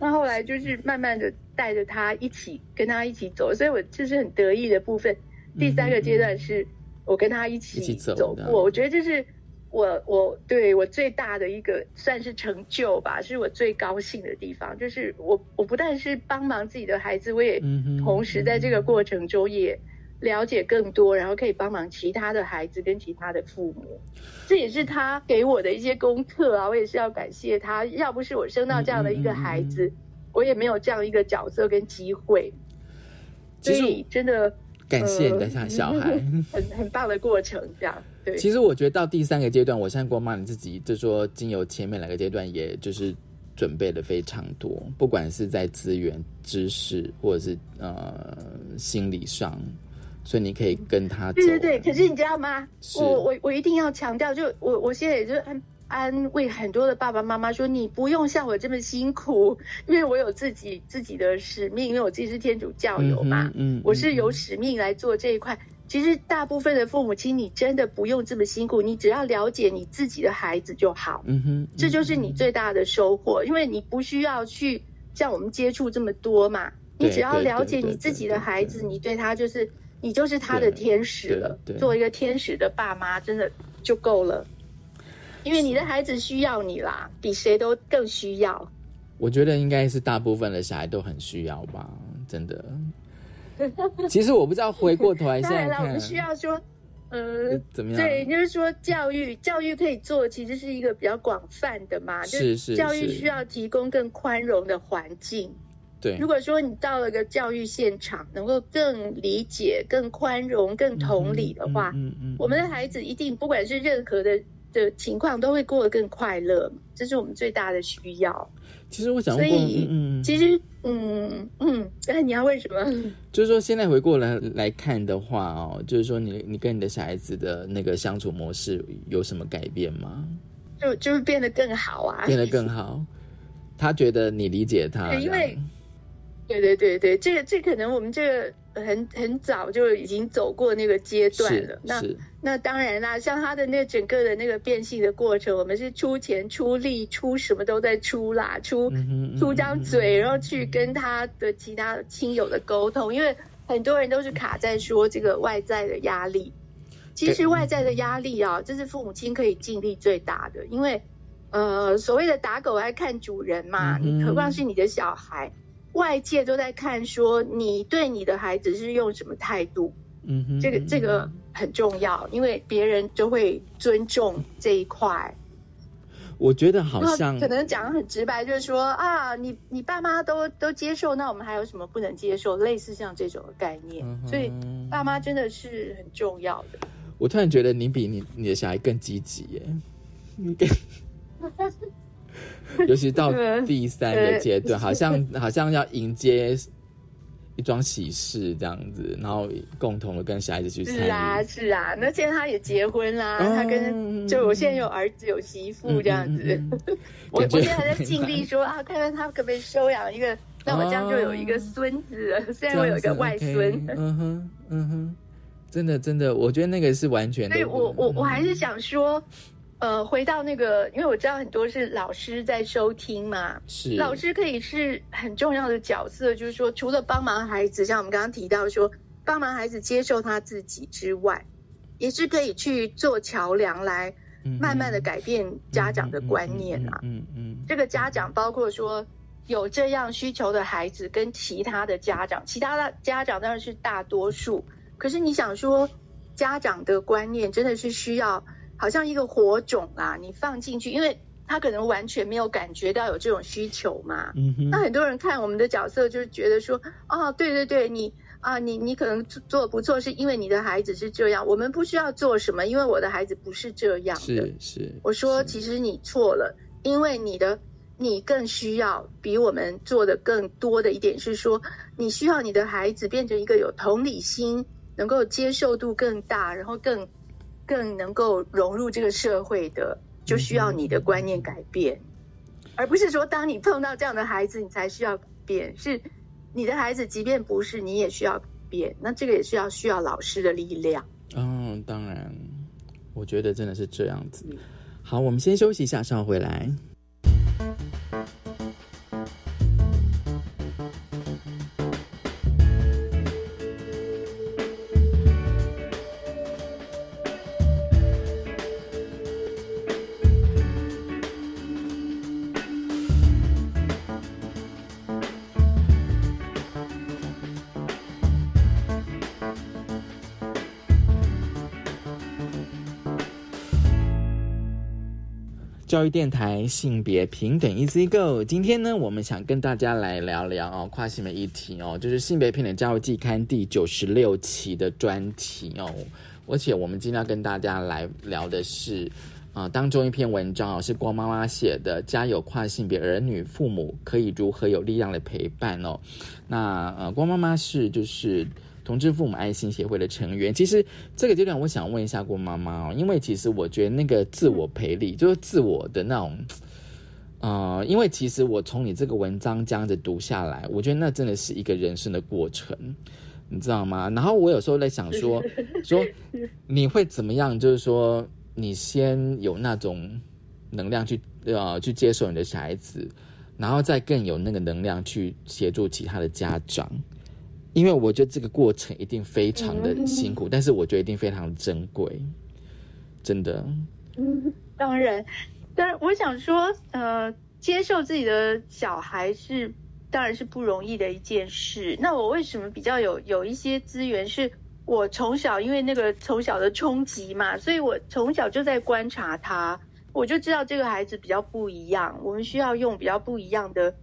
那后来就是慢慢的带着他一起跟他一起走，所以我就是很得意的部分。第三个阶段是我跟他一起走过，我觉得这是我我对我最大的一个算是成就吧，是我最高兴的地方。就是我我不但是帮忙自己的孩子，我也同时在这个过程中也了解更多，然后可以帮忙其他的孩子跟其他的父母。这也是他给我的一些功课啊，我也是要感谢他。要不是我生到这样的一个孩子，我也没有这样一个角色跟机会。所以真的感谢你的小小孩。很很棒的过程，这样对。其实我觉得到第三个阶段，我相信光妈你自己就说，经由前面两个阶段，也就是准备的非常多，不管是在资源、知识，或者是呃心理上，所以你可以跟他走。对对对，可是你知道吗？我我我一定要强调，就我我现在也就安安慰很多的爸爸妈妈说，你不用像我这么辛苦，因为我有自己自己的使命，因为我自己是天主教友嘛，嗯，嗯我是有使命来做这一块。其实大部分的父母亲，你真的不用这么辛苦，你只要了解你自己的孩子就好。嗯哼，这就是你最大的收获，因为你不需要去像我们接触这么多嘛，你只要了解你自己的孩子，你对他就是你就是他的天使了。对做一个天使的爸妈，真的就够了，因为你的孩子需要你啦，比谁都更需要。我觉得应该是大部分的小孩都很需要吧，真的。其实我不知道，回过头来现当然了，我们需要说，呃呃，怎么样？对，就是说教育，教育可以做，其实是一个比较广泛的嘛，就是是教育需要提供更宽容的环境。对如，果说你到了个教育现场，能够更理解、更宽容、更同理的话，嗯嗯，我们的孩子一定不管是任何的的情况，都会过得更快乐，这是我们最大的需要。其实我想问，所以嗯，嗯其实，嗯嗯，那，你要问什么？就是说现在回过来来看的话哦，就是说你你跟你的小孩子的那个相处模式有什么改变吗？就就是变得更好啊，变得更好，他觉得你理解他，因为对对对对，这个这可能我们这个很很早就已经走过那个阶段了。那，那当然啦，像他的那整个的那个变性的过程，我们是出钱出力出什么都在出啦，出出张嘴，然后去跟他的其他亲友的沟通，因为很多人都是卡在说这个外在的压力。其实外在的压力啊，这是父母亲可以尽力最大的，因为呃，所谓的打狗爱看主人嘛，何况是你的小孩，外界都在看说你对你的孩子是用什么态度，嗯哼，这个这个很重要，因为别人就会尊重这一块。我觉得好那像可能讲得很直白，就是说啊，你你爸妈都都接受，那我们还有什么不能接受？类似像这种的概念，嗯所以爸妈真的是很重要的。我突然觉得你比你你的小孩更积极耶，你更 尤其到第三个阶段，好像好像要迎接一桩喜事这样子，然后共同的跟小孩子去参是啊，是啊。那现在他也结婚啦，哦他跟就我现在有儿子有媳妇这样子。嗯嗯嗯我我现在还在尽力说啊，看看他可不可以收养一个，那我这样就有一个孙子了。虽然我有一个外孙。嗯哼，嗯哼，真的真的，我觉得那个是完全的。所以我我我还是想说，呃，回到那个，因为我知道很多是老师在收听嘛，是老师可以是很重要的角色，就是说，除了帮忙孩子，像我们刚刚提到说，帮忙孩子接受他自己之外，也是可以去做桥梁，来慢慢的改变家长的观念啊。嗯嗯，这个家长包括说有这样需求的孩子，跟其他的家长，其他的家长当然是大多数。可是你想说，家长的观念真的是需要，好像一个火种啊，你放进去，因为他可能完全没有感觉到有这种需求嘛。嗯哼，那很多人看我们的角色，就是觉得说，哦，对对对，你啊，你你可能做不错，是因为你的孩子是这样，我们不需要做什么，因为我的孩子不是这样的。是是，我说，其实你错了，因为你的你更需要比我们做的更多的一点是说，你需要你的孩子变成一个有同理心、能够接受度更大，然后更更能够融入这个社会的，就需要你的观念改变，而不是说当你碰到这样的孩子，你才需要改变，是你的孩子即便不是，你也需要改变。那这个也是要需要老师的力量。嗯，当然，我觉得真的是这样子。好，我们先休息一下，稍后回来。教育电台性别平等 Easy Go，今天呢，我们想跟大家来聊聊哦，跨性别议题哦，就是性别平等教育季刊第九十六期的专题哦。而且我们今天要跟大家来聊的是，啊、当中一篇文章哦，是郭妈妈写的，《家有跨性别儿女，父母可以如何有力量的陪伴》哦。那呃，郭妈妈是就是同志父母爱心协会的成员。其实这个阶段，我想问一下郭妈妈哦，因为其实我觉得那个自我培力，就是自我的那种，呃，因为其实我从你这个文章这样子读下来，我觉得那真的是一个人生的过程。你知道吗？然后我有时候在想说，说你会怎么样？就是说，你先有那种能量去呃去接受你的小孩子，然后再更有那个能量去协助其他的家长。因为我觉得这个过程一定非常的辛苦，但是我觉得一定非常珍贵，真的。嗯，当然，当然，我想说，呃，接受自己的小孩是当然是不容易的一件事。那我为什么比较有有一些资源？是我从小因为那个从小的冲击嘛，所以我从小就在观察他，我就知道这个孩子比较不一样，我们需要用比较不一样的，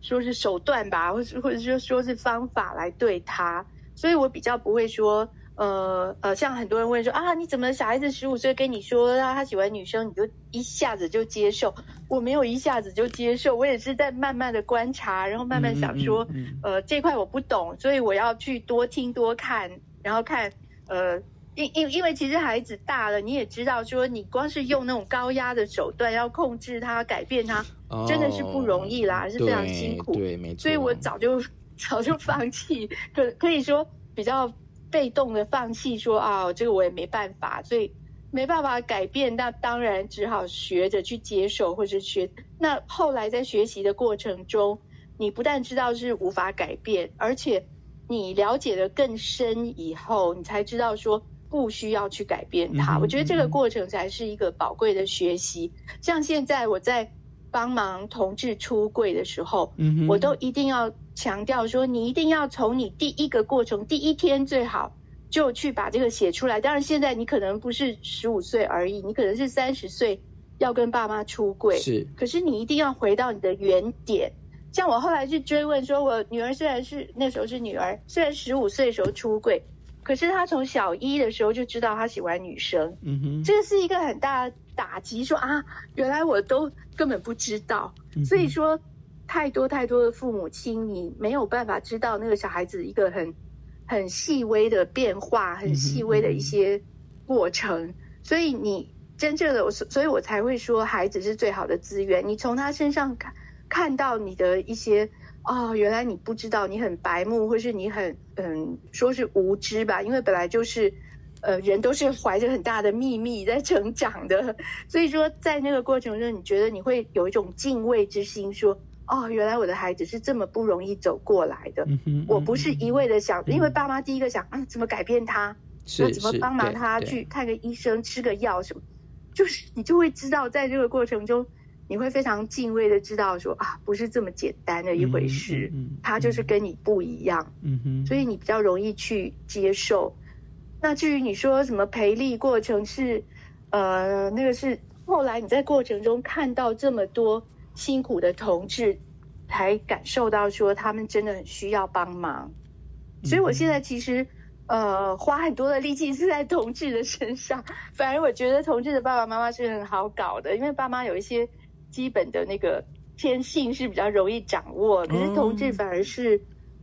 说是手段吧，或是或者说说是方法来对他，所以我比较不会说。呃呃，像很多人问说啊，你怎么小孩子十五岁跟你说他他喜欢女生，你就一下子就接受？我没有一下子就接受，我也是在慢慢的观察，然后慢慢想说，嗯嗯嗯呃，这块我不懂，所以我要去多听多看，然后看呃。因因因为其实孩子大了，你也知道，说你光是用那种高压的手段要控制他、改变他，哦真的是不容易啦，是非常辛苦。对，没错。所以我早就 早就放弃，可可以说比较被动的放弃说啊，这个我也没办法，所以没办法改变，那当然只好学着去接受，或者学。那后来在学习的过程中，你不但知道是无法改变，而且你了解的更深以后，你才知道说不需要去改变它。我觉得这个过程才是一个宝贵的学习。像现在我在帮忙同志出柜的时候，嗯我都一定要强调说，你一定要从你第一个过程第一天最好就去把这个写出来。当然，现在你可能不是十五岁而已，你可能是三十岁要跟爸妈出柜，是可是你一定要回到你的原点。像我后来去追问说，我女儿虽然是那时候是女儿，虽然十五岁的时候出柜，可是她从小一的时候就知道她喜欢女生，嗯哼，这个是一个很大的打击，说啊，原来我都根本不知道。嗯所以说，太多太多的父母亲，你没有办法知道那个小孩子一个很很细微的变化，很细微的一些过程。所以你真正的，所所以我才会说，孩子是最好的资源。你从他身上看看到你的一些。哦，原来你不知道，你很白目，或是你很嗯，说是无知吧？因为本来就是，呃，人都是怀着很大的秘密在成长的，所以说在那个过程中，你觉得你会有一种敬畏之心，说，哦，原来我的孩子是这么不容易走过来的。我不是一味的想，因为爸妈第一个想，啊，怎么改变他？那怎么帮忙他去看个医生、吃个药什么？就是你就会知道，在这个过程中，你会非常敬畏的知道说啊，不是这么简单的一回事，他就是跟你不一样，嗯哼，所以你比较容易去接受。那至于你说什么培力过程是，呃，那个是后来你在过程中看到这么多辛苦的同志，才感受到说他们真的很需要帮忙。所以我现在其实呃花很多的力气是在同志的身上，反而我觉得同志的爸爸妈妈是很好搞的，因为爸妈有一些基本的那个天性是比较容易掌握，可是同志反而是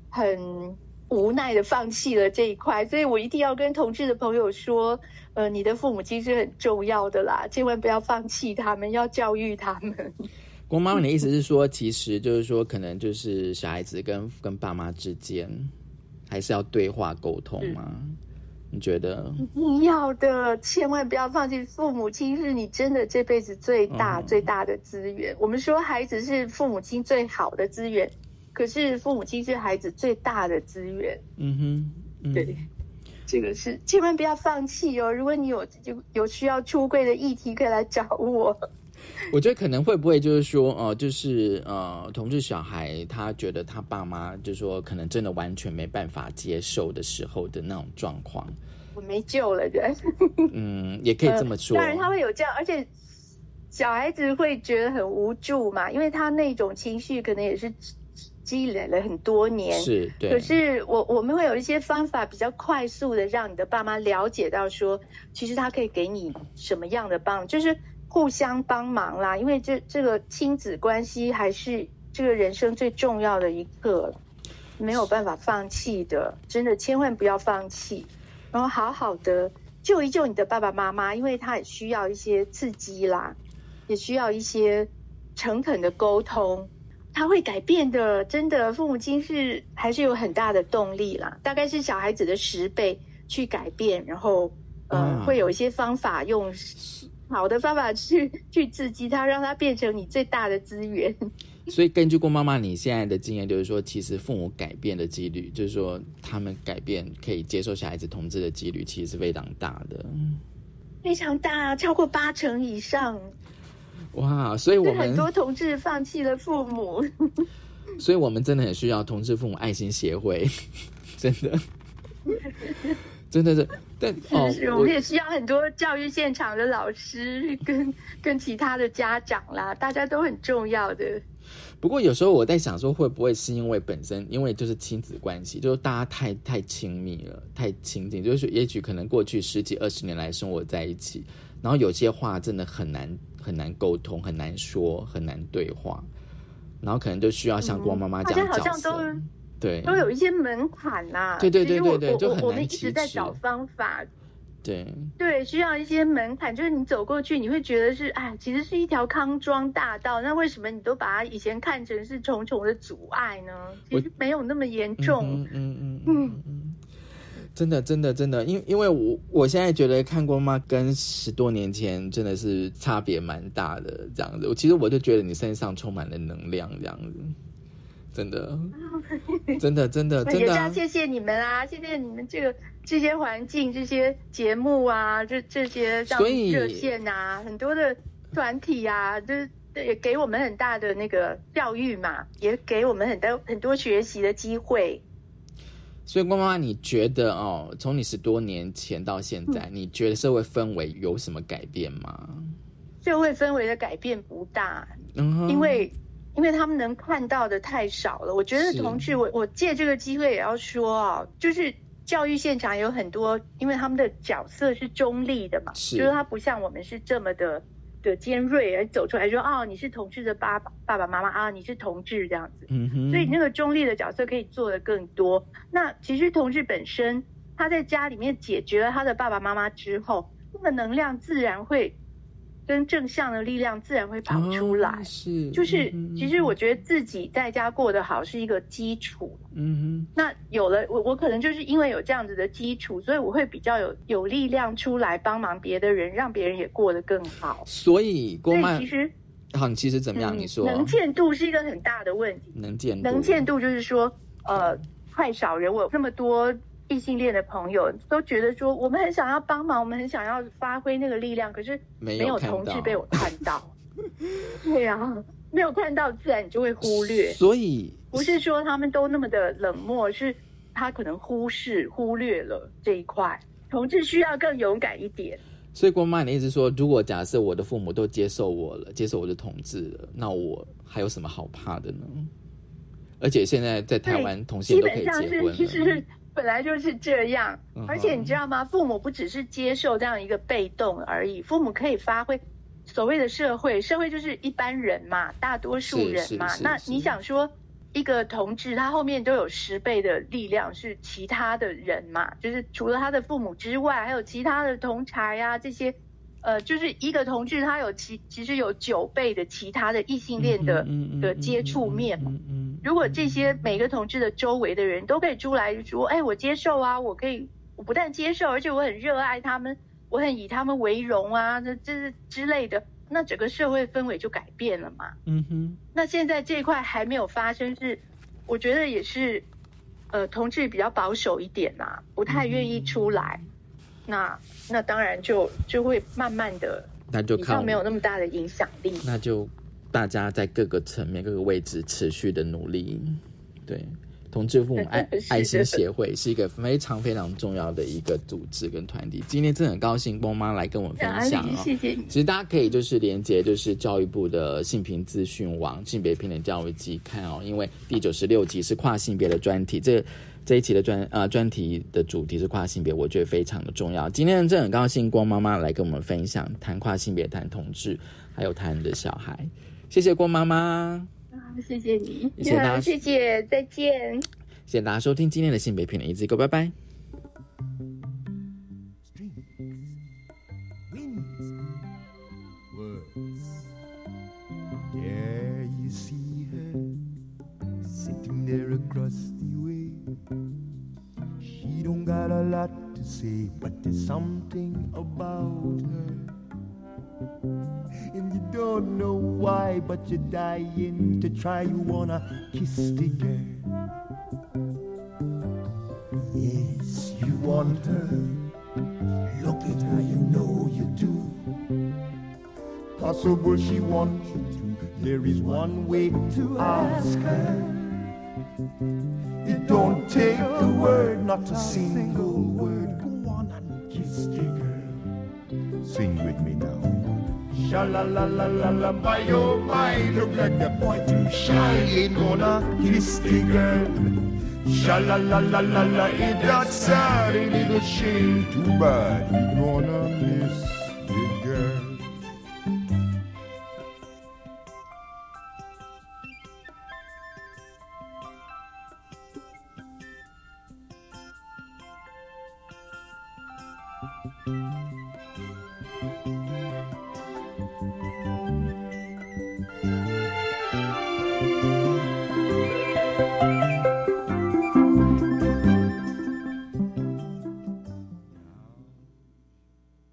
很无奈的放弃了这一块，所以我一定要跟同志的朋友说，呃，你的父母亲是很重要的啦，千万不要放弃他们，要教育他们。郭妈妈，你的意思是说，其实就是说，可能就是小孩子跟跟爸妈之间还是要对话沟通吗？你觉得？一定要的，千万不要放弃。父母亲是你真的这辈子最大、嗯最大的资源。我们说孩子是父母亲最好的资源，可是父母亲是孩子最大的资源。嗯哼，嗯对，这个是千万不要放弃哦。如果你有有有需要出柜的议题，可以来找我。我觉得可能会不会就是说，呃，就是呃，同志小孩他觉得他爸妈就是说，可能真的完全没办法接受的时候的那种状况，我没救了，对。嗯，也可以这么说。当然他会有这样，而且小孩子会觉得很无助嘛，因为他那种情绪可能也是积积累了很多年。是对，可是我我们会有一些方法比较快速的让你的爸妈了解到说，其实他可以给你什么样的帮，就是互相帮忙啦。因为这这个亲子关系还是这个人生最重要的一个，没有办法放弃的，真的千万不要放弃，然后好好的救一救你的爸爸妈妈，因为他也需要一些刺激啦，也需要一些诚恳的沟通。他会改变的，真的，父母亲是还是有很大的动力啦，大概是小孩子的十倍去改变，然后呃，啊会有一些方法用好的方法去去刺激他，让他变成你最大的资源。所以根据郭妈妈你现在的经验，就是说，其实父母改变的几率，就是说他们改变可以接受小孩子同志的几率，其实是非常大的。非常大，超过八成以上。哇，所以我们很，多同志放弃了父母。所以我们真的很需要同志父母爱心协会，真的，真的是，但哦，是我们也需要很多教育现场的老师跟跟其他的家长啦，大家都很重要的。不过有时候我在想说，会不会是因为本身因为就是亲子关系，就是大家太太亲密了，太亲近，就是也许可能过去十几二十年来生活在一起，然后有些话真的很难很难沟通，很难说，很难对话，然后可能就需要像郭妈妈这样的角色，都对都有一些门槛啦。对对对对对就很我我们一直在找方法，对，对，需要一些门槛，就是你走过去，你会觉得是，哎，其实是一条康庄大道。那为什么你都把它以前看成是重重的阻碍呢？其实没有那么严重。嗯嗯嗯嗯嗯。真的，真的，真的，因因为我我现在觉得看过妈跟十多年前真的是差别蛮大的，这样子。我其实我就觉得你身上充满了能量，这样子，真的，真的，真的，真的啊、也是要谢谢你们啊，谢谢你们这个这些环境、这些节目啊，这这些像所以热线啊，很多的团体啊，就是也给我们很大的那个教育嘛，也给我们很多很多学习的机会。所以光妈妈，你觉得哦，从你十多年前到现在，嗯你觉得社会氛围有什么改变吗？社会氛围的改变不大，嗯，因为因为他们能看到的太少了。我觉得同志，我我借这个机会也要说啊，就是教育现场有很多，因为他们的角色是中立的嘛，就是他不像我们是这么的的尖锐，而走出来说哦，你是同志的爸爸爸爸妈妈啊，你是同志这样子。嗯哼，所以那个中立的角色可以做的更多。那其实同志本身，他在家里面解决了他的爸爸妈妈之后，那个能量自然会跟正向的力量自然会跑出来。哦是，就是嗯其实我觉得自己在家过得好是一个基础。嗯那有了我，我可能就是因为有这样子的基础，所以我会比较有有力量出来帮忙别的人，让别人也过得更好，。所以所以光妈其，实好，你其实怎么样？嗯你说能见度是一个很大的问题。能见度能见度就是说，呃，太少人，我有那么多异性恋的朋友都觉得说，我们很想要帮忙，我们很想要发挥那个力量，可是没没有同志被我看到。对啊，没有看到，自然你就会忽略。所以不是说他们都那么的冷漠，是他可能忽视、忽略了这一块。同志需要更勇敢一点。所以郭妈，你的意思是说，如果假设我的父母都接受我了，接受我的同志了，那我还有什么好怕的呢？而且现在在台对湾同性基都可以结婚了，其实本来就是这样而且你知道吗？父母不只是接受这样一个被动而已，父母可以发挥所谓的社会，社会就是一般人嘛，大多数人嘛那你想说？一个同志，他后面都有十倍的力量，是其他的人嘛？就是除了他的父母之外，还有其他的同才呀、这些，呃，就是一个同志，他有其其实有九倍的其他的异性恋的、的接触面嘛。如果这些每个同志的周围的人都可以出来说，哎，我接受啊，我可以，我不但接受，而且我很热爱他们，我很以他们为荣啊，这这是之类的，那整个社会氛围就改变了嘛。嗯哼，那现在这一块还没有发生是，我觉得也是，呃，同志比较保守一点呐、不太愿意出来，那那当然就就会慢慢的那就靠较没有那么大的影响力。那就大家在各个层面、各个位置持续的努力。对，同志父母 爱爱心协会是一个非常非常重要的一个组织跟团体。今天真的很高兴，波妈来跟我们分？享哦。谢谢你。其实大家可以就是连接就是教育部的性平资讯网性别平等教育季看哦，因为第九十六集是跨性别的专题，这这一期的专呃专题的主题是跨性别，我觉得非常的重要。今天真的很高兴郭妈妈来跟我们分享谈跨性别、谈同志，还有谈你的小孩，谢谢郭妈妈，啊谢谢你，谢谢大家 谢谢，再见。谢谢大家收听今天的性别平等一字歌，拜拜。Lot to say, but there's something about her. And you don't know why, but you're dying to try. You wanna kiss the girl. Yes, you want her. Look at her, you know you do possible she wants you to. There is one way to ask her. Don't take a word, not a single word. Go on and kiss the girl. Sing with me now. Sha la la la la la, my oh my, look like the boy too shy. Ain't gonna kiss the girl. Sha la la la la la, ain't that sad? Ain't it a shame? Too bad. We gonna miss